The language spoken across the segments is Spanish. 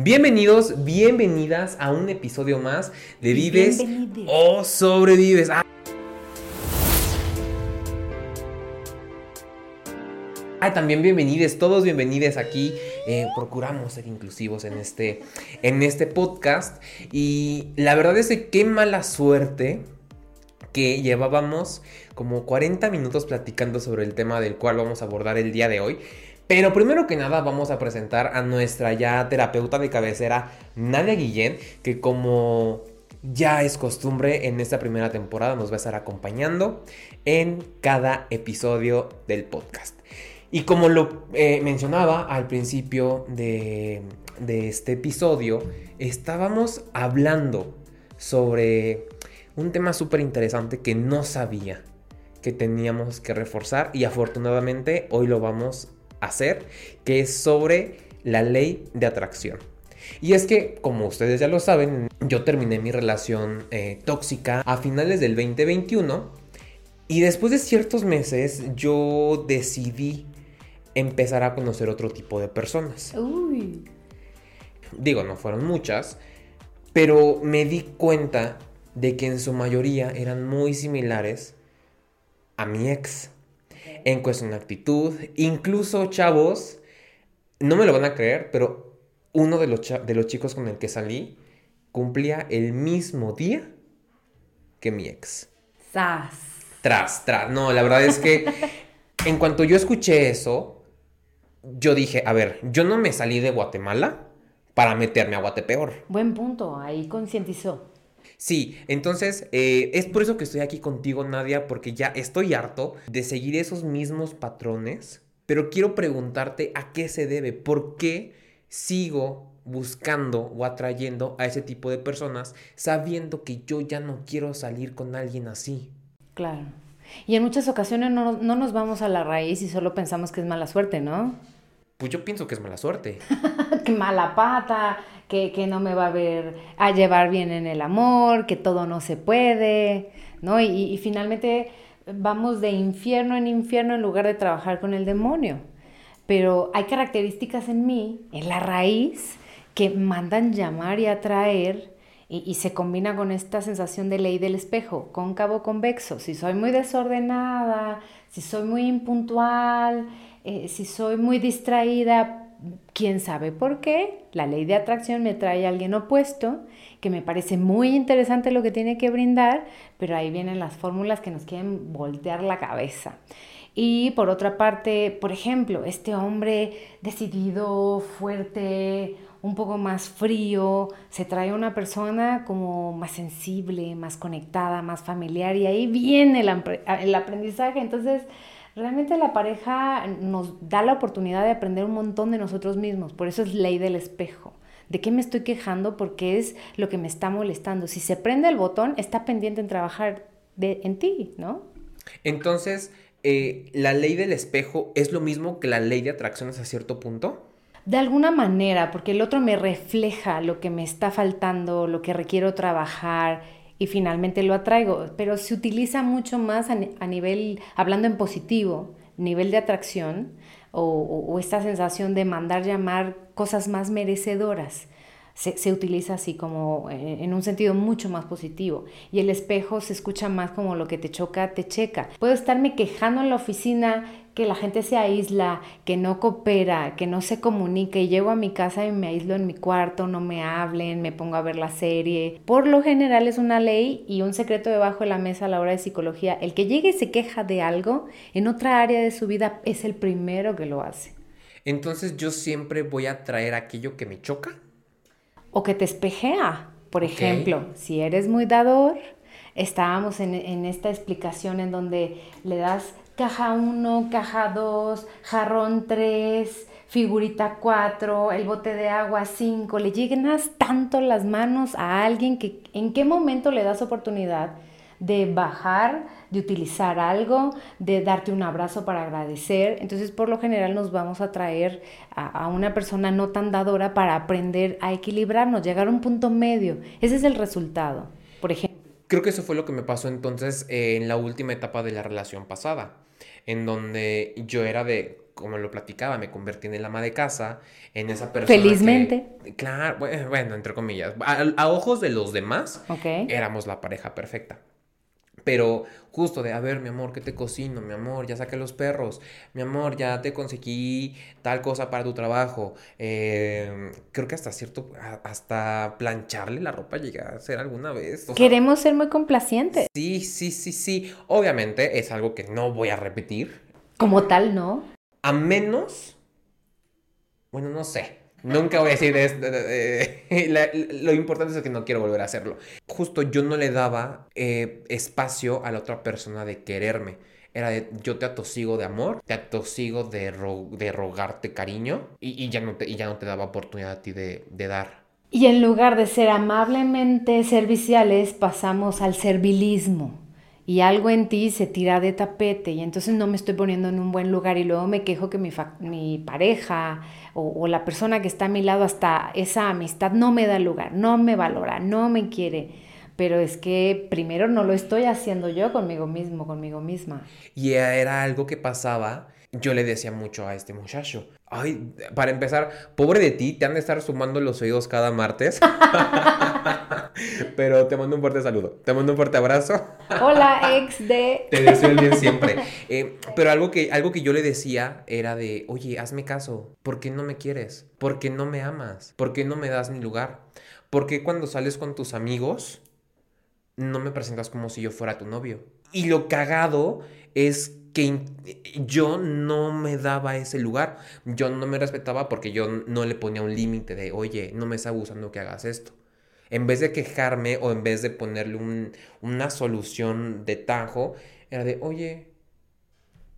Bienvenidos, bienvenidas a un episodio más de Vives o Sobrevives. Ah. también bienvenidos, todos bienvenidos aquí. Eh, procuramos ser inclusivos en este, en este podcast. Y la verdad es que qué mala suerte que llevábamos como 40 minutos platicando sobre el tema del cual vamos a abordar el día de hoy. Pero primero que nada vamos a presentar a nuestra ya terapeuta de cabecera, Nadia Guillén, que como ya es costumbre en esta primera temporada nos va a estar acompañando en cada episodio del podcast. Y como lo eh, mencionaba al principio de, de este episodio, estábamos hablando sobre un tema súper interesante que no sabía que teníamos que reforzar y afortunadamente hoy lo vamos hacer, que es sobre la ley de atracción. Y es que, como ustedes ya lo saben, yo terminé mi relación eh, tóxica a finales del 2021 y después de ciertos meses yo decidí empezar a conocer otro tipo de personas. Digo, no fueron muchas, pero me di cuenta de que en su mayoría eran muy similares a mi ex. En cuestión de actitud, incluso chavos, no me lo van a creer, pero uno de los, de los chicos con el que salí cumplía el mismo día que mi ex. Tras. Tras, tras. No, la verdad es que en cuanto yo escuché eso, yo dije, a ver, yo no me salí de Guatemala para meterme a Guatepeor. Buen punto, ahí concientizó. Sí, entonces eh, es por eso que estoy aquí contigo, Nadia, porque ya estoy harto de seguir esos mismos patrones, pero quiero preguntarte a qué se debe, por qué sigo buscando o atrayendo a ese tipo de personas sabiendo que yo ya no quiero salir con alguien así. Claro. Y en muchas ocasiones no, no nos vamos a la raíz y solo pensamos que es mala suerte, ¿no? Pues yo pienso que es mala suerte. que mala pata, que, no me va a ver a llevar bien en el amor, que todo no se puede, ¿no? Y, y finalmente vamos de infierno en infierno en lugar de trabajar con el demonio. Pero hay características en mí, en la raíz, que mandan llamar y atraer y, se combina con esta sensación de ley del espejo, cóncavo, convexo. Si soy muy desordenada, si soy muy impuntual, eh, si soy muy distraída, quién sabe por qué, la ley de atracción me trae a alguien opuesto, que me parece muy interesante lo que tiene que brindar, pero ahí vienen las fórmulas que nos quieren voltear la cabeza. Y por otra parte, por ejemplo, este hombre decidido, fuerte, un poco más frío, se trae una persona como más sensible, más conectada, más familiar y ahí viene el, aprendizaje. Entonces, realmente la pareja nos da la oportunidad de aprender un montón de nosotros mismos, por eso es ley del espejo. ¿De qué me estoy quejando? Porque es lo que me está molestando. Si se prende el botón, está pendiente en trabajar de, en ti, ¿no? Entonces, eh, ¿la ley del espejo es lo mismo que la ley de atracciones a cierto punto? de alguna manera, porque el otro me refleja lo que me está faltando, lo que requiero trabajar y finalmente lo atraigo, pero se utiliza mucho más a, nivel, hablando en positivo, nivel de atracción o, esta sensación de mandar llamar cosas más merecedoras se, utiliza así como en un sentido mucho más positivo. Y el espejo se escucha más como lo que te choca, te checa. Puedo estarme quejando en la oficina que la gente se aísla, que no coopera, que no se comunica y llego a mi casa y me aíslo en mi cuarto, no me hablen, me pongo a ver la serie. Por lo general es una ley y un secreto debajo de la mesa a la hora de psicología. El que llegue y se queja de algo en otra área de su vida es el primero que lo hace. Entonces yo siempre voy a traer aquello que me choca o que te espejea. Por ejemplo, si eres muy dador, estábamos en, en, esta explicación en donde le das caja 1, caja 2, jarrón 3, figurita 4, el bote de agua 5, le llenas tanto las manos a alguien que en qué momento le das oportunidad de bajar, de utilizar algo, de darte un abrazo para agradecer. Entonces, por lo general nos vamos a traer a, una persona no tan dadora para aprender a equilibrarnos, llegar a un punto medio. Ese es el resultado, por ejemplo. Creo que eso fue lo que me pasó entonces en la última etapa de la relación pasada, en donde yo era de como lo platicaba, me convertí en el ama de casa, en esa persona. Felizmente. claro, bueno, entre comillas. A, ojos de los demás, éramos la pareja perfecta. Pero justo de, a ver, mi amor, ¿qué te cocino? Mi amor, ya saqué los perros. Mi amor, ya te conseguí tal cosa para tu trabajo. Em, creo que hasta cierto, hasta plancharle la ropa llega a ser alguna vez. Queremos ser muy complacientes. Sí, sí, sí, sí. Obviamente es algo que no voy a repetir. Como tal, ¿no? A menos, bueno, no sé. Nunca voy a decir esto. lo importante es que no quiero volver a hacerlo. Justo yo no le daba eh, espacio a la otra persona de quererme. Era de yo te atosigo de amor, te atosigo de, de rogarte cariño y, ya no te, y ya no te daba oportunidad a ti de, de dar. Y en lugar de ser amablemente serviciales, pasamos al servilismo y algo en ti se tira de tapete y entonces no me estoy poniendo en un buen lugar y luego me quejo que mi, mi pareja o, la persona que está a mi lado hasta esa amistad no me da lugar, no me valora, no me quiere. Pero es que primero no lo estoy haciendo yo conmigo mismo, conmigo misma. Y era algo que pasaba yo le decía mucho a este muchacho, ay, para empezar, pobre de ti, te han de estar sumando los oídos cada martes. Pero te mando un fuerte saludo, te mando un fuerte abrazo. Hola, ex de... Te deseo el bien siempre. Eh, pero algo que, algo que yo le decía era de, oye, hazme caso, ¿por qué no me quieres? ¿Por qué no me amas? ¿Por qué no me das ni lugar? ¿Por qué cuando sales con tus amigos no me presentas como si yo fuera tu novio? Y lo cagado es que yo no me daba ese lugar, yo no me respetaba porque yo no le ponía un límite de, oye, no me está gustando que hagas esto. En vez de quejarme o en vez de ponerle una solución de tajo, era de, oye,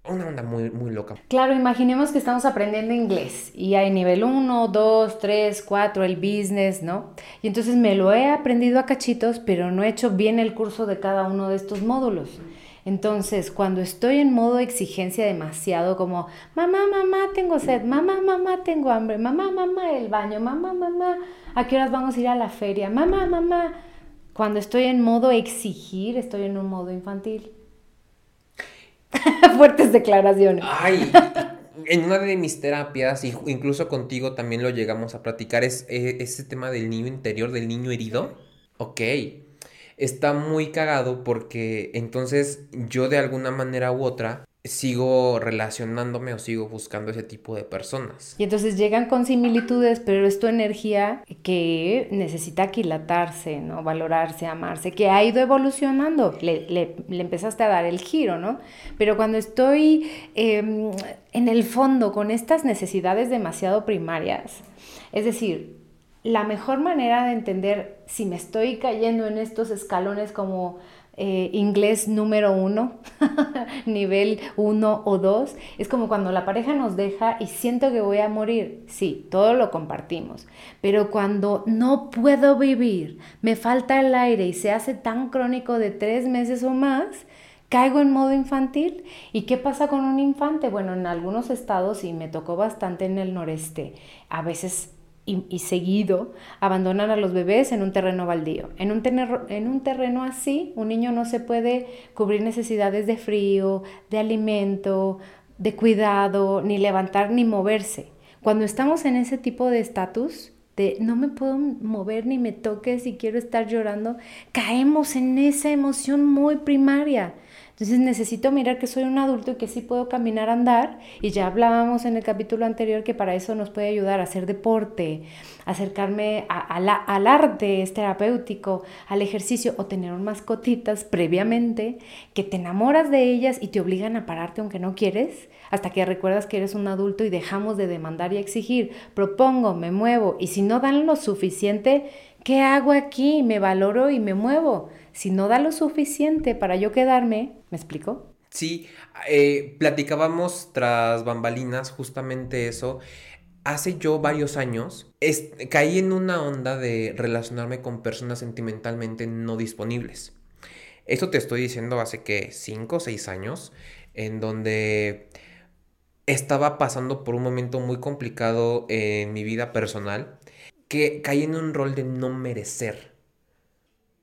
una onda muy, muy loca. Claro, imaginemos que estamos aprendiendo inglés y hay nivel 1, 2, 3, 4, el business, ¿no? Y entonces me lo he aprendido a cachitos, pero no he hecho bien el curso de cada uno de estos módulos. Entonces, cuando estoy en modo exigencia demasiado, como, mamá, mamá, tengo sed, mamá, mamá, tengo hambre, mamá, mamá, el baño, mamá, mamá, ¿a qué horas vamos a ir a la feria? Mamá, mamá. Cuando estoy en modo exigir, estoy en un modo infantil. Fuertes declaraciones. Ay, en una de mis terapias, incluso contigo también lo llegamos a platicar, es eh, ese tema del niño interior, del niño herido. Ok está muy cagado porque entonces yo de alguna manera u otra sigo relacionándome o sigo buscando ese tipo de personas. Y entonces llegan con similitudes, pero es tu energía que necesita aquilatarse, ¿no? Valorarse, amarse, que ha ido evolucionando. Le, le, empezaste a dar el giro, ¿no? Pero cuando estoy em, en el fondo con estas necesidades demasiado primarias, es decir, la mejor manera de entender si me estoy cayendo en estos escalones como eh, inglés número uno, nivel uno o dos, es como cuando la pareja nos deja y siento que voy a morir. Sí, todo lo compartimos, pero cuando no puedo vivir, me falta el aire y se hace tan crónico de tres meses o más, caigo en modo infantil. ¿Y qué pasa con un infante? Bueno, en algunos estados, y me tocó bastante en el noreste, a veces y, seguido abandonan a los bebés en un terreno baldío. En un, en un terreno así, un niño no se puede cubrir necesidades de frío, de alimento, de cuidado, ni levantar ni moverse. Cuando estamos en ese tipo de estatus, de no me puedo mover ni me toques y quiero estar llorando, caemos en esa emoción muy primaria. Entonces necesito mirar que soy un adulto y que sí puedo caminar, andar. Y ya hablábamos en el capítulo anterior que para eso nos puede ayudar a hacer deporte, acercarme al arte es terapéutico, al ejercicio o tener mascotitas previamente que te enamoras de ellas y te obligan a pararte aunque no quieres, hasta que recuerdas que eres un adulto y dejamos de demandar y exigir. Propongo, me muevo y si no dan lo suficiente, ¿qué hago aquí? Me valoro y me muevo si no da lo suficiente para yo quedarme, ¿me explico? Sí, eh, platicábamos tras bambalinas justamente eso. Hace yo varios años caí en una onda de relacionarme con personas sentimentalmente no disponibles. Esto te estoy diciendo hace que 5 o 6 años, en donde estaba pasando por un momento muy complicado en mi vida personal, que caí en un rol de no merecer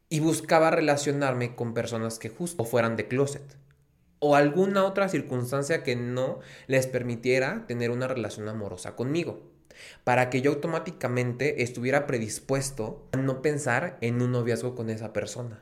y buscaba relacionarme con personas que justo fueran de closet. o alguna otra circunstancia que no les permitiera tener una relación amorosa conmigo. Para que yo automáticamente estuviera predispuesto a no pensar en un noviazgo con esa persona.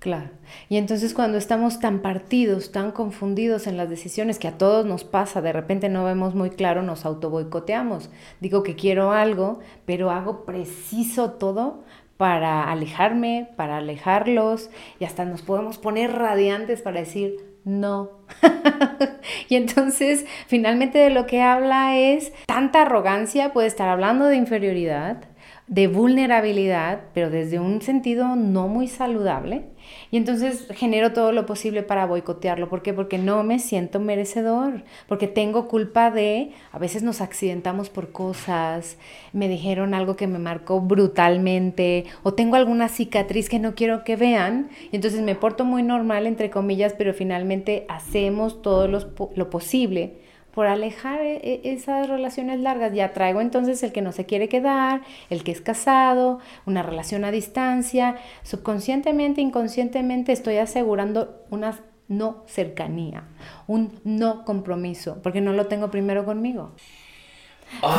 Claro. Y entonces cuando estamos tan partidos, tan confundidos en las decisiones que a todos nos pasa, de repente no vemos muy claro, nos auto boicoteamos. Digo que quiero algo, pero hago preciso todo para alejarme, para alejarlos y hasta nos podemos poner radiantes para decir no. y entonces finalmente de lo que habla es tanta arrogancia, puede estar hablando de inferioridad, de vulnerabilidad, pero desde un sentido no muy saludable. Y entonces genero todo lo posible para boicotearlo. ¿Por qué? Porque no me siento merecedor, porque tengo culpa de, a veces nos accidentamos por cosas, me dijeron algo que me marcó brutalmente, o tengo alguna cicatriz que no quiero que vean, y entonces me porto muy normal, entre comillas, pero finalmente hacemos todo lo posible por alejar e, e, esas relaciones largas. Ya traigo entonces el que no se quiere quedar, el que es casado, una relación a distancia. Subconscientemente, inconscientemente estoy asegurando una no cercanía, un no compromiso, porque no lo tengo primero conmigo.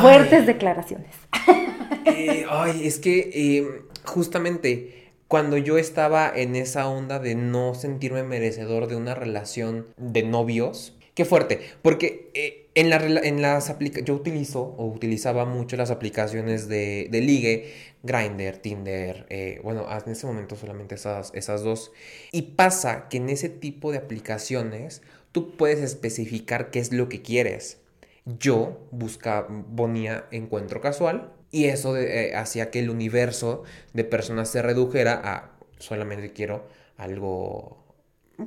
Fuertes declaraciones. Eh, ay, es que eh, justamente cuando yo estaba en esa onda de no sentirme merecedor de una relación de novios, Qué fuerte, porque eh, en, la, en las aplicaciones, yo utilizo o utilizaba mucho las aplicaciones de, de ligue, Grindr, Tinder, eh, bueno, en ese momento solamente esas, esas dos. Y pasa que en ese tipo de aplicaciones tú puedes especificar qué es lo que quieres. Yo buscaba, ponía encuentro casual y eso eh, hacía que el universo de personas se redujera a solamente quiero algo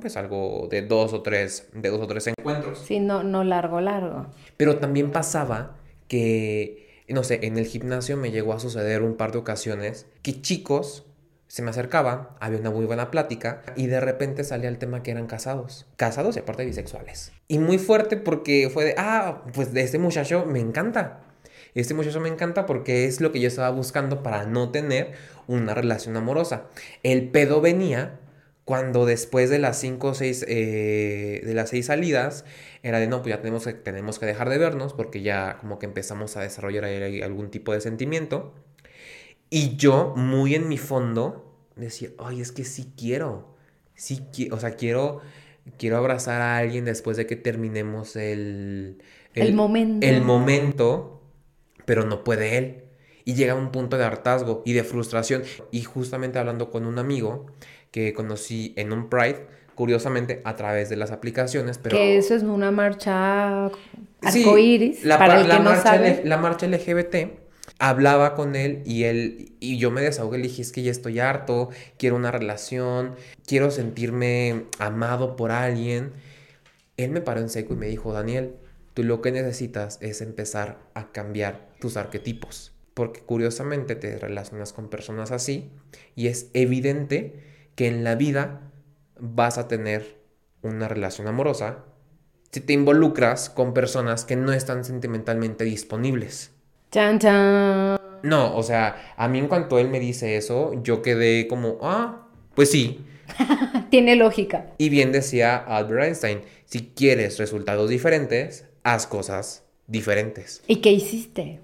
pues algo de dos o tres, de dos o tres encuentros. Sí, no, no largo, largo. Pero también pasaba que, no sé, en el gimnasio me llegó a suceder un par de ocasiones que chicos se me acercaban, había una muy buena plática y de repente salía el tema que eran casados. Casados y aparte bisexuales. Y muy fuerte porque fue de, ah, pues de este muchacho me encanta. Este muchacho me encanta porque es lo que yo estaba buscando para no tener una relación amorosa. El pedo venía cuando después de las cinco o seis, eh, de las seis salidas, era de no, pues ya tenemos que, tenemos que dejar de vernos porque ya como que empezamos a desarrollar algún tipo de sentimiento. Y yo, muy en mi fondo, decía, ay, es que sí quiero, sí quiero, o sea, quiero, quiero abrazar a alguien después de que terminemos el, el, momento. El momento, pero no puede él. Y llega un punto de hartazgo y de frustración. Y justamente hablando con un amigo, que conocí en un Pride, curiosamente a través de las aplicaciones, pero... Que eso es una marcha arcoíris, la, para el que no sabe. La marcha LGBT, hablaba con él y él, y yo me desahogué, le dije, es que ya estoy harto, quiero una relación, quiero sentirme amado por alguien. Él me paró en seco y me dijo, Daniel, tú lo que necesitas es empezar a cambiar tus arquetipos, porque curiosamente te relacionas con personas así y es evidente que en la vida vas a tener una relación amorosa si te involucras con personas que no están sentimentalmente disponibles. Chan, chan. No, o sea, a mí en cuanto él me dice eso, yo quedé como, ah, pues sí. Tiene lógica. Y bien decía Albert Einstein, si quieres resultados diferentes, haz cosas diferentes. ¿Y qué hiciste?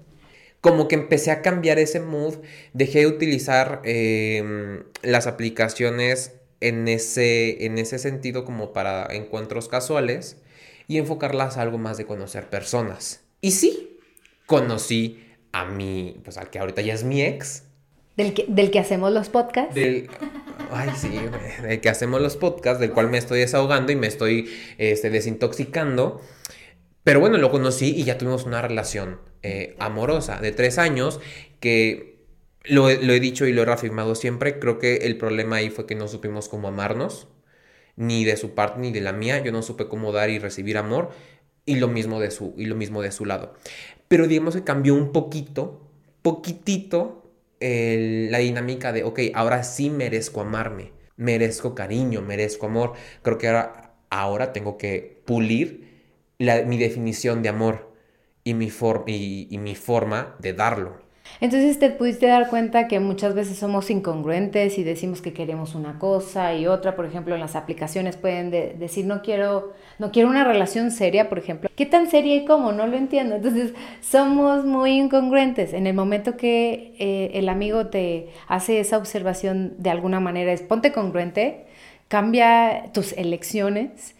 Como que empecé a cambiar ese mood, dejé de utilizar em, las aplicaciones en ese, en ese sentido como para encuentros casuales y enfocarlas a algo más de conocer personas. Y sí, conocí a mi, pues al que ahorita ya es mi ex. Del que, del que hacemos los podcasts. Del, ay, sí, del que hacemos los podcasts, del cual me estoy desahogando y me estoy este, desintoxicando. Pero bueno, lo conocí y ya tuvimos una relación eh, amorosa de tres años que lo, he dicho y lo he reafirmado siempre. Creo que el problema ahí fue que no supimos cómo amarnos, ni de su parte ni de la mía. Yo no supe cómo dar y recibir amor y lo mismo de su, y lo mismo de su lado. Pero digamos que cambió un poquito, poquitito la dinámica de, ok, ahora sí merezco amarme, merezco cariño, merezco amor. Creo que ahora, ahora tengo que pulir mi definición de amor y mi, y, mi forma de darlo. Entonces te pudiste dar cuenta que muchas veces somos incongruentes y decimos que queremos una cosa y otra, por ejemplo, en las aplicaciones pueden decir no quiero no quiero una relación seria, por ejemplo. ¿Qué tan seria y cómo? No lo entiendo. Entonces, somos muy incongruentes. En el momento que eh, el amigo te hace esa observación de alguna manera, es ponte congruente, cambia tus elecciones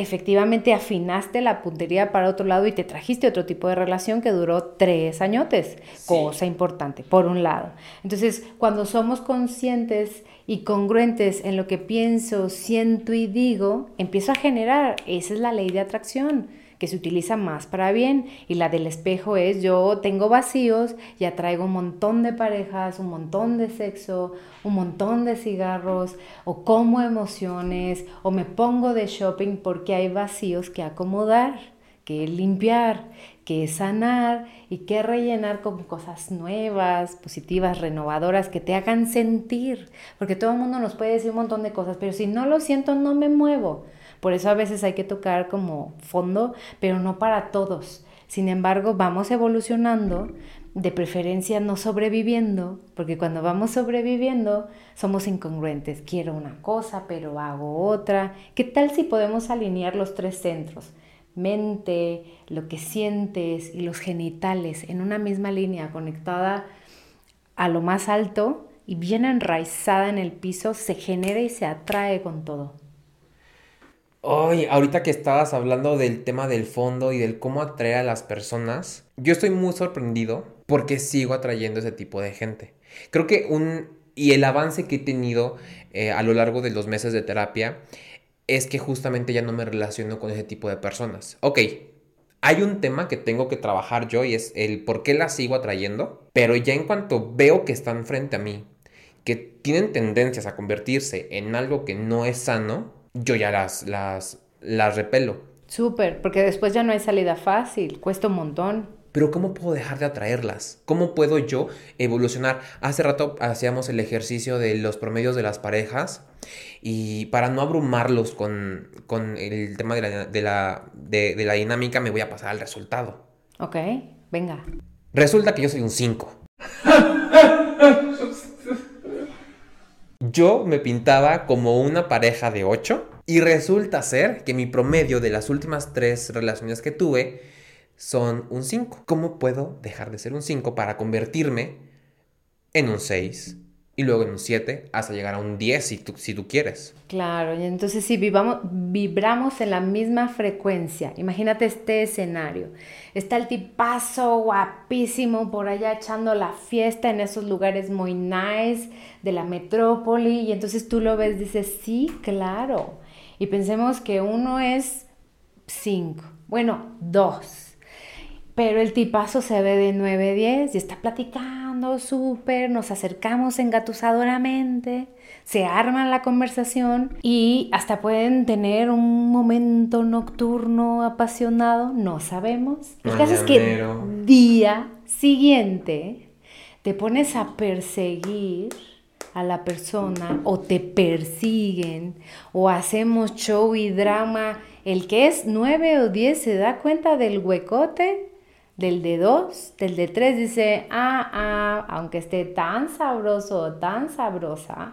efectivamente afinaste la puntería para otro lado y te trajiste otro tipo de relación que duró tres añotes, cosa importante, por un lado. Entonces, cuando somos conscientes y congruentes en lo que pienso, siento y digo, empiezo a generar, esa es la ley de atracción que se utiliza más para bien. Y la del espejo es yo tengo vacíos y atraigo un montón de parejas, un montón de sexo, un montón de cigarros, o como emociones, o me pongo de shopping porque hay vacíos que acomodar, que limpiar, que sanar y que rellenar con cosas nuevas, positivas, renovadoras, que te hagan sentir. Porque todo el mundo nos puede decir un montón de cosas, pero si no lo siento, no me muevo. Por eso a veces hay que tocar como fondo, pero no para todos. Sin embargo, vamos evolucionando, de preferencia no sobreviviendo, porque cuando vamos sobreviviendo somos incongruentes. Quiero una cosa, pero hago otra. ¿Qué tal si podemos alinear los tres centros? Mente, lo que sientes y los genitales en una misma línea conectada a lo más alto y bien enraizada en el piso, se genera y se atrae con todo. Oye, ahorita que estabas hablando del tema del fondo y del cómo atraer a las personas, yo estoy muy sorprendido porque sigo atrayendo ese tipo de gente. Creo que un... y el avance que he tenido eh, a lo largo de los meses de terapia es que justamente ya no me relaciono con ese tipo de personas. Ok, hay un tema que tengo que trabajar yo y es el por qué las sigo atrayendo, pero ya en cuanto veo que están frente a mí, que tienen tendencias a convertirse en algo que no es sano, yo ya las, las, las repelo. Súper, porque después ya no hay salida fácil, cuesta un montón. Pero ¿cómo puedo dejar de atraerlas? ¿Cómo puedo yo evolucionar? Hace rato hacíamos el ejercicio de los promedios de las parejas y para no abrumarlos con, el tema de la, de, la, de la dinámica me voy a pasar al resultado. Ok, venga. Resulta que yo soy un 5. Yo me pintaba como una pareja de 8 y resulta ser que mi promedio de las últimas tres relaciones que tuve son un 5. ¿Cómo puedo dejar de ser un 5 para convertirme en un 6? Y luego en un 7 hasta llegar a un 10 si tú, si tú quieres. Claro, y entonces si vivamos, vibramos en la misma frecuencia, imagínate este escenario, está el tipazo guapísimo por allá echando la fiesta en esos lugares muy nice de la metrópoli y entonces tú lo ves, dices, sí, claro, y pensemos que uno es 5, bueno, 2 pero el tipazo se ve de 9, 10 y está platicando súper, nos acercamos engatusadoramente, se arma la conversación y hasta pueden tener un momento nocturno apasionado, no sabemos. El caso es que día siguiente te pones a perseguir a la persona o te persiguen o hacemos show y drama. El que es 9 o 10 se da cuenta del huecote del de 2, del de 3 dice, ah, ah, aunque esté tan sabroso tan sabrosa,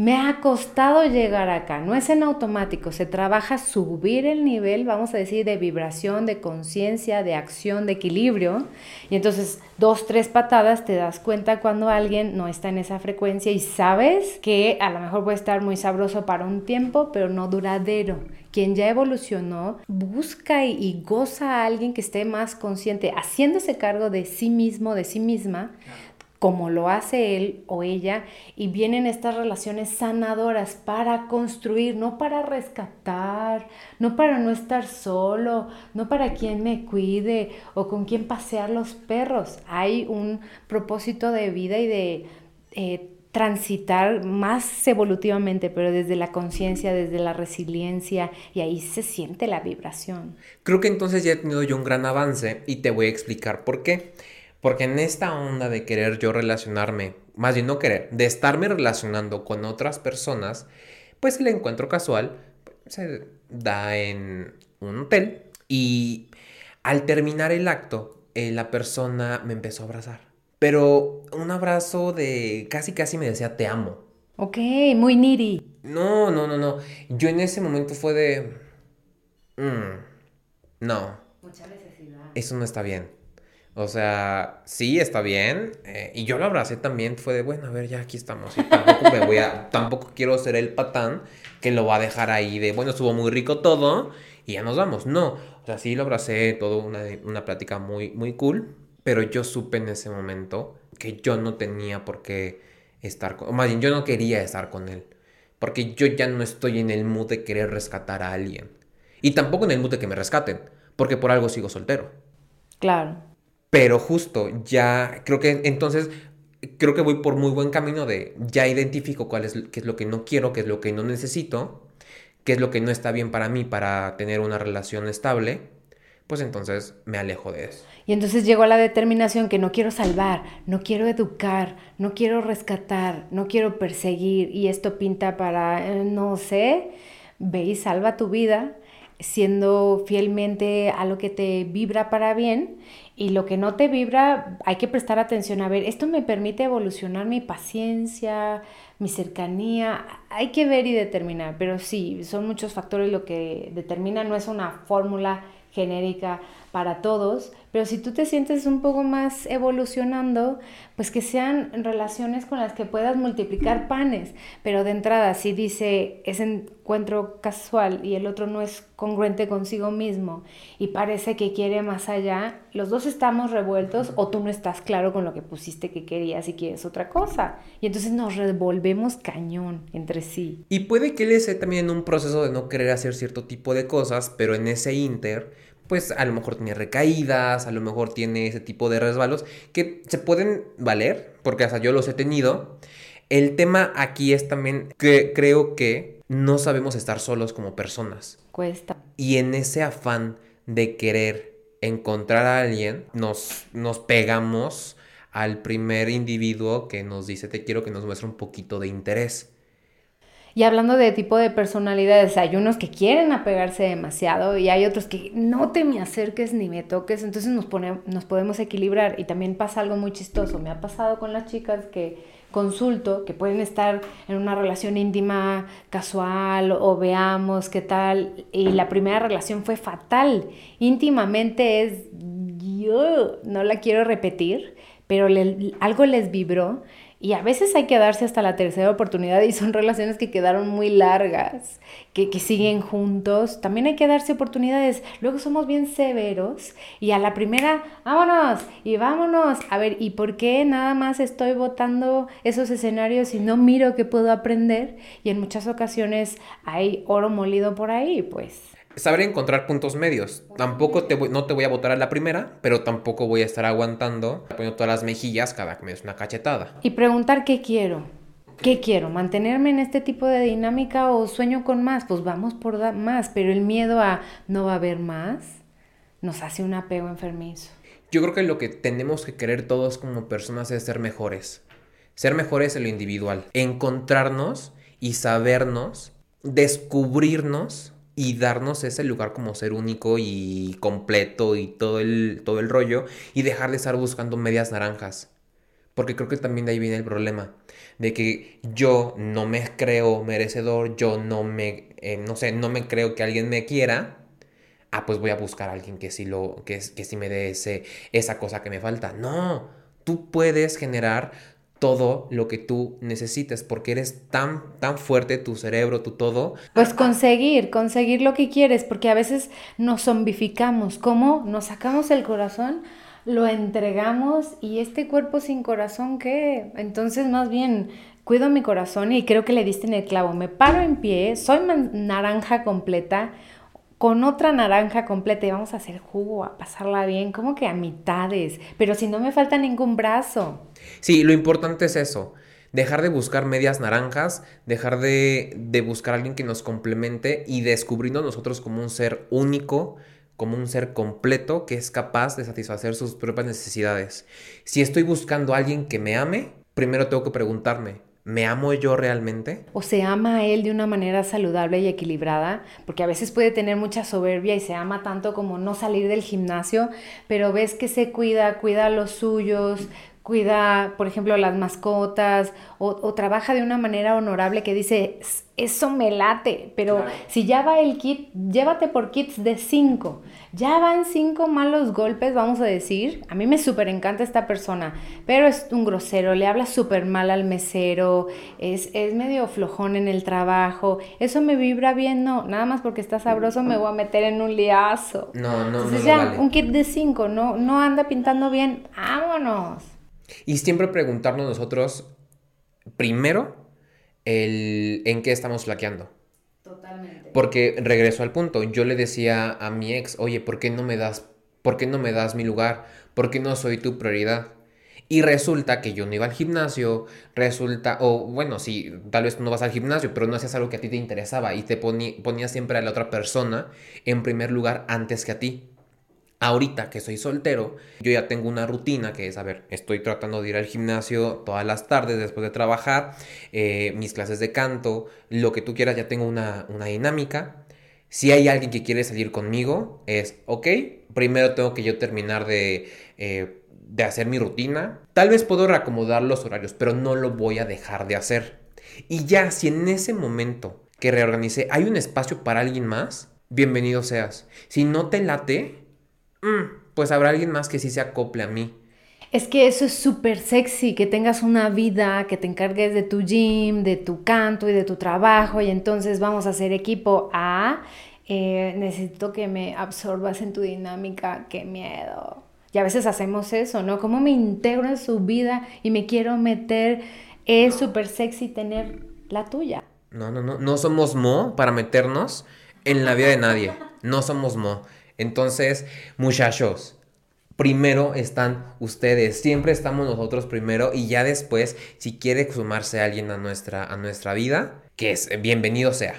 me ha costado llegar acá. No es en automático, se trabaja subir el nivel, vamos a decir, de vibración, de conciencia, de acción, de equilibrio. Y entonces, dos, tres patadas, te das cuenta cuando alguien no está en esa frecuencia y sabes que a lo mejor puede estar muy sabroso para un tiempo, pero no duradero quien ya evolucionó, busca y, goza a alguien que esté más consciente, haciéndose cargo de sí mismo, de sí misma, como lo hace él o ella, y vienen estas relaciones sanadoras para construir, no para rescatar, no para no estar solo, no para quien me cuide o con quien pasear los perros. Hay un propósito de vida y de... Eh, transitar más evolutivamente, pero desde la conciencia, desde la resiliencia, y ahí se siente la vibración. Creo que entonces ya he tenido yo un gran avance y te voy a explicar por qué. Porque en esta onda de querer yo relacionarme, más bien no querer, de estarme relacionando con otras personas, pues el encuentro casual se da en un hotel y al terminar el acto, eh, la persona me empezó a abrazar pero un abrazo de casi casi me decía te amo. Ok, muy needy. No, no, no, no. Yo en ese momento fue de... Mm, no. Mucha necesidad. Eso no está bien. O sea, sí, está bien. eh, y yo lo abracé también. Fue de, bueno, a ver, ya aquí estamos. Y tampoco me voy a... Tampoco quiero ser el patán que lo va a dejar ahí de, bueno, estuvo muy rico todo y ya nos vamos. No. O sea, sí lo abracé, todo una, una plática muy, muy cool. Pero yo supe en ese momento que yo no tenía por qué estar con... O más bien, yo no quería estar con él. Porque yo ya no estoy en el mood de querer rescatar a alguien. Y tampoco en el mood de que me rescaten. Porque por algo sigo soltero. Claro. Pero justo, ya creo que entonces, creo que voy por muy buen camino de ya identifico cuál es, qué es lo que no quiero, qué es lo que no necesito, qué es lo que no está bien para mí para tener una relación estable, pues entonces me alejo de eso. Y entonces llegó a la determinación que no quiero salvar, no quiero educar, no quiero rescatar, no quiero perseguir y esto pinta para, eh, no sé, ve y salva tu vida siendo fielmente a lo que te vibra para bien y lo que no te vibra hay que prestar atención. A ver, esto me permite evolucionar mi paciencia, mi cercanía, hay que ver y determinar, pero sí, son muchos factores lo que determina, no es una fórmula genérica para todos, pero si tú te sientes un poco más evolucionando, pues que sean relaciones con las que puedas multiplicar panes, pero de entrada si dice ese encuentro casual y el otro no es congruente consigo mismo y parece que quiere más allá, los dos estamos revueltos o tú no estás claro con lo que pusiste que querías y quieres otra cosa. Y entonces nos revolvemos cañón entre sí. Y puede que él esté también un proceso de no querer hacer cierto tipo de cosas, pero en ese inter, pues a lo mejor tiene recaídas, a lo mejor tiene ese tipo de resbalos que se pueden valer, porque hasta yo los he tenido. El tema aquí es también que creo que no sabemos estar solos como personas. Cuesta. Y en ese afán de querer encontrar a alguien, nos, nos pegamos al primer individuo que nos dice te quiero que nos muestre un poquito de interés. Y hablando de tipo de personalidades, hay unos que quieren apegarse demasiado y hay otros que no te me acerques ni me toques, entonces nos, pone, nos podemos equilibrar. Y también pasa algo muy chistoso, me ha pasado con las chicas que consulto, que pueden estar en una relación íntima, casual o veamos qué tal, y la primera relación fue fatal. Íntimamente es, yo no la quiero repetir, pero le, algo les vibró y a veces hay que darse hasta la tercera oportunidad y son relaciones que quedaron muy largas, que, que, siguen juntos. También hay que darse oportunidades. Luego somos bien severos y a la primera, vámonos y vámonos. A ver, ¿y por qué nada más estoy votando esos escenarios y no miro qué puedo aprender? Y en muchas ocasiones hay oro molido por ahí, pues saber encontrar puntos medios. Tampoco te voy, no te voy a votar a la primera, pero tampoco voy a estar aguantando, poniendo todas las mejillas cada que me des una cachetada. Y preguntar qué quiero. ¿Qué quiero? ¿Mantenerme en este tipo de dinámica o sueño con más? Pues vamos por más, pero el miedo a no va a haber más nos hace un apego enfermizo. Yo creo que lo que tenemos que querer todos como personas es ser mejores. Ser mejores en lo individual. Encontrarnos y sabernos, descubrirnos y darnos ese lugar como ser único y completo y todo el, todo el rollo y dejar de estar buscando medias naranjas. Porque creo que también de ahí viene el problema. De que yo no me creo merecedor, yo no me, eh, no sé, no me creo que alguien me quiera. Ah, pues voy a buscar a alguien que sí, lo, que, que sí me dé ese, esa cosa que me falta. No, tú puedes generar todo lo que tú necesites porque eres tan tan fuerte tu cerebro, tu todo. Pues conseguir, conseguir lo que quieres, porque a veces nos zombificamos, ¿cómo? Nos sacamos el corazón, lo entregamos y este cuerpo sin corazón ¿qué? Entonces, más bien cuido mi corazón y creo que le diste en el clavo. Me paro en pie, soy naranja completa con otra naranja completa y vamos a hacer jugo, a pasarla bien, como que a mitades, pero si no me falta ningún brazo. Sí, lo importante es eso, dejar de buscar medias naranjas, dejar de, de buscar a alguien que nos complemente y descubrirnos nosotros como un ser único, como un ser completo que es capaz de satisfacer sus propias necesidades. Si estoy buscando a alguien que me ame, primero tengo que preguntarme, ¿Me amo yo realmente? O se ama a él de una manera saludable y equilibrada, porque a veces puede tener mucha soberbia y se ama tanto como no salir del gimnasio, pero ves que se cuida, cuida a los suyos, cuida, por ejemplo, las mascotas o, trabaja de una manera honorable que dice, eso me late, pero si ya va el kit, llévate por kits de cinco. Ya van cinco malos golpes, vamos a decir. A mí me súper encanta esta persona, pero es un grosero, le habla súper mal al mesero, es, es medio flojón en el trabajo. Eso me vibra bien, no, nada más porque está sabroso me voy a meter en un liazo. No, no, Entonces no. ya, un kit de cinco, no, no anda pintando bien, vámonos. Y siempre preguntarnos nosotros, primero, el en qué estamos flaqueando. Totalmente. Porque regreso al punto, yo le decía a mi ex, oye, ¿por qué no me das, por qué no me das mi lugar? ¿Por qué no soy tu prioridad? Y resulta que yo no iba al gimnasio, resulta, o bueno, sí, tal vez tú no vas al gimnasio, pero no hacías algo que a ti te interesaba y te ponías siempre a la otra persona en primer lugar antes que a ti. Ahorita que soy soltero, yo ya tengo una rutina que es, a ver, estoy tratando de ir al gimnasio todas las tardes después de trabajar, eh, mis clases de canto, lo que tú quieras, ya tengo una, dinámica. Si hay alguien que quiere salir conmigo, es, ok, primero tengo que yo terminar de, eh, de hacer mi rutina. Tal vez puedo reacomodar los horarios, pero no lo voy a dejar de hacer. Y ya, si en ese momento que reorganice hay un espacio para alguien más, bienvenido seas. Si no te late, pues habrá alguien más que sí se acople a mí. Es que eso es súper sexy, que tengas una vida, que te encargues de tu gym, de tu canto y de tu trabajo y entonces vamos a hacer equipo a... Eh, necesito que me absorbas en tu dinámica, qué miedo. Y a veces hacemos eso, ¿no? ¿Cómo me integro en su vida y me quiero meter? Es súper sexy tener la tuya. No, no, no, no somos mo para meternos en la vida de nadie. No somos mo. Entonces, muchachos, primero están ustedes, siempre estamos nosotros primero y ya después, si quiere sumarse alguien a nuestra, a nuestra vida, que es bienvenido sea.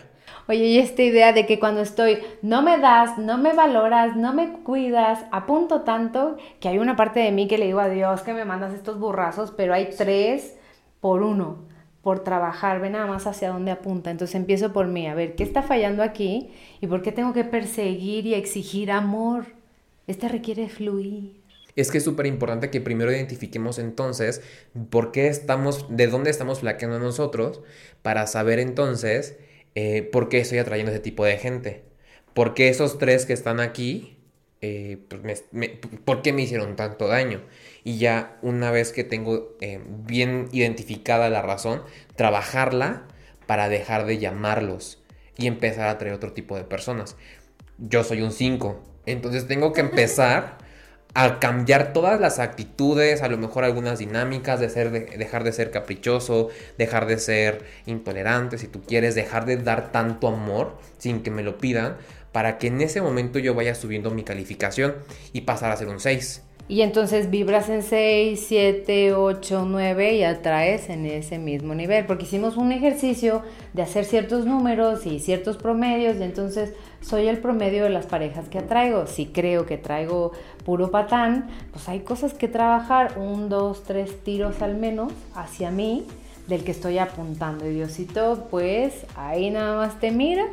Oye, y esta idea de que cuando estoy, no me das, no me valoras, no me cuidas, apunto tanto que hay una parte de mí que le digo a Dios que me mandas estos burrazos, pero hay tres por uno por trabajar, ve nada más hacia dónde apunta. Entonces empiezo por mí, a ver, ¿qué está fallando aquí? ¿Y por qué tengo que perseguir y exigir amor? Este requiere fluir. Es que es súper importante que primero identifiquemos entonces por qué estamos, de dónde estamos flaqueando nosotros, para saber entonces eh, por qué estoy atrayendo ese tipo de gente. ¿Por qué esos tres que están aquí, eh, pues por qué me hicieron tanto daño? y ya una vez que tengo eh, bien identificada la razón, trabajarla para dejar de llamarlos y empezar a traer otro tipo de personas. Yo soy un 5, entonces tengo que empezar a cambiar todas las actitudes, a lo mejor algunas dinámicas, de ser, dejar de ser caprichoso, dejar de ser intolerante, si tú quieres, dejar de dar tanto amor sin que me lo pidan, para que en ese momento yo vaya subiendo mi calificación y pasar a ser un 6. Y entonces vibras en 6, 7, 8, 9 y atraes en ese mismo nivel. Porque hicimos un ejercicio de hacer ciertos números y ciertos promedios. Y entonces soy el promedio de las parejas que atraigo. Si creo que traigo puro patán, pues hay cosas que trabajar. Un, dos, tres tiros al menos hacia mí del que estoy apuntando. Y Diosito, pues ahí nada más te mira.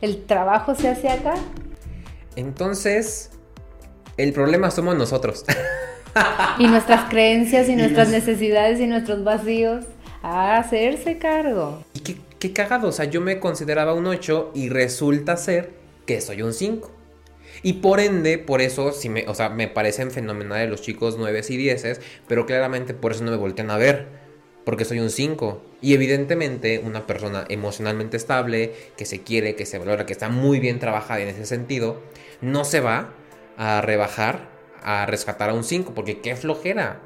El trabajo se hace acá. Entonces, el problema somos nosotros. y nuestras creencias y nuestras necesidades y nuestros vacíos a hacerse cargo. Y qué, qué cagado, o sea, yo me consideraba un 8 y resulta ser que soy un 5. Y por ende, por eso, si me, o sea, me parecen fenomenales los chicos 9 y 10, pero claramente por eso no me voltean a ver, porque soy un 5. Y evidentemente una persona emocionalmente estable, que se quiere, que se valora, que está muy bien trabajada en ese sentido, no se va a rebajar, a rescatar a un 5, porque qué flojera.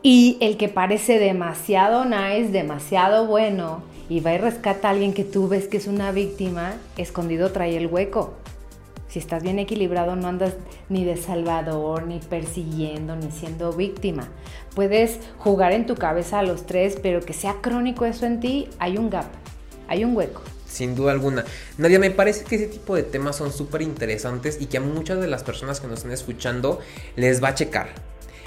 Y el que parece demasiado nice, demasiado bueno, y va y rescata a alguien que tú ves que es una víctima, escondido trae el hueco. Si estás bien equilibrado, no andas ni de salvador, ni persiguiendo, ni siendo víctima. Puedes jugar en tu cabeza a los tres, pero que sea crónico eso en ti, hay un gap, hay un hueco sin duda alguna. Nadia, me parece que ese tipo de temas son súper interesantes y que a muchas de las personas que nos están escuchando les va a checar.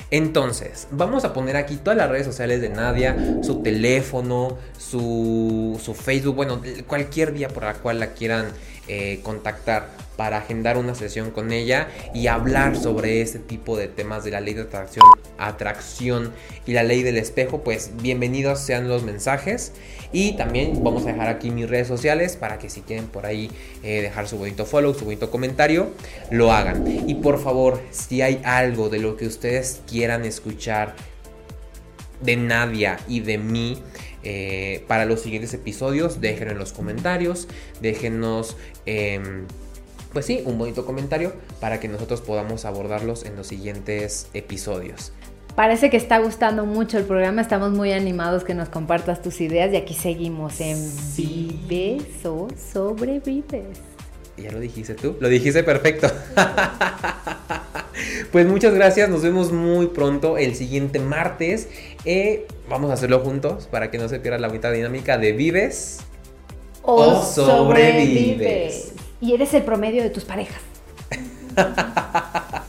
Entonces, vamos a poner aquí todas las redes sociales de Nadia, su teléfono, su, su Facebook, bueno, cualquier vía por la cual la quieran eh, contactar para agendar una sesión con ella y hablar sobre este tipo de temas de la ley de atracción, atracción y la ley del espejo, pues bienvenidos sean los mensajes. Y también vamos a dejar aquí mis redes sociales para que si quieren por ahí eh, dejar su bonito follow, su bonito comentario, lo hagan. Y por favor, si hay algo de lo que ustedes quieran escuchar de Nadia y de mí, eh, para los siguientes episodios, déjenlo en los comentarios, déjenos... Em, pues sí, un bonito comentario para que nosotros podamos abordarlos en los siguientes episodios. Parece que está gustando mucho el programa, estamos muy animados que nos compartas tus ideas y aquí seguimos en Sí. Vives o Sobrevives. Ya lo dijiste tú, lo dijiste perfecto. pues muchas gracias, nos vemos muy pronto el siguiente martes. Eh, vamos a hacerlo juntos para que no se pierda la mitad dinámica de Vives. O sobrevives. Y eres el promedio de tus parejas.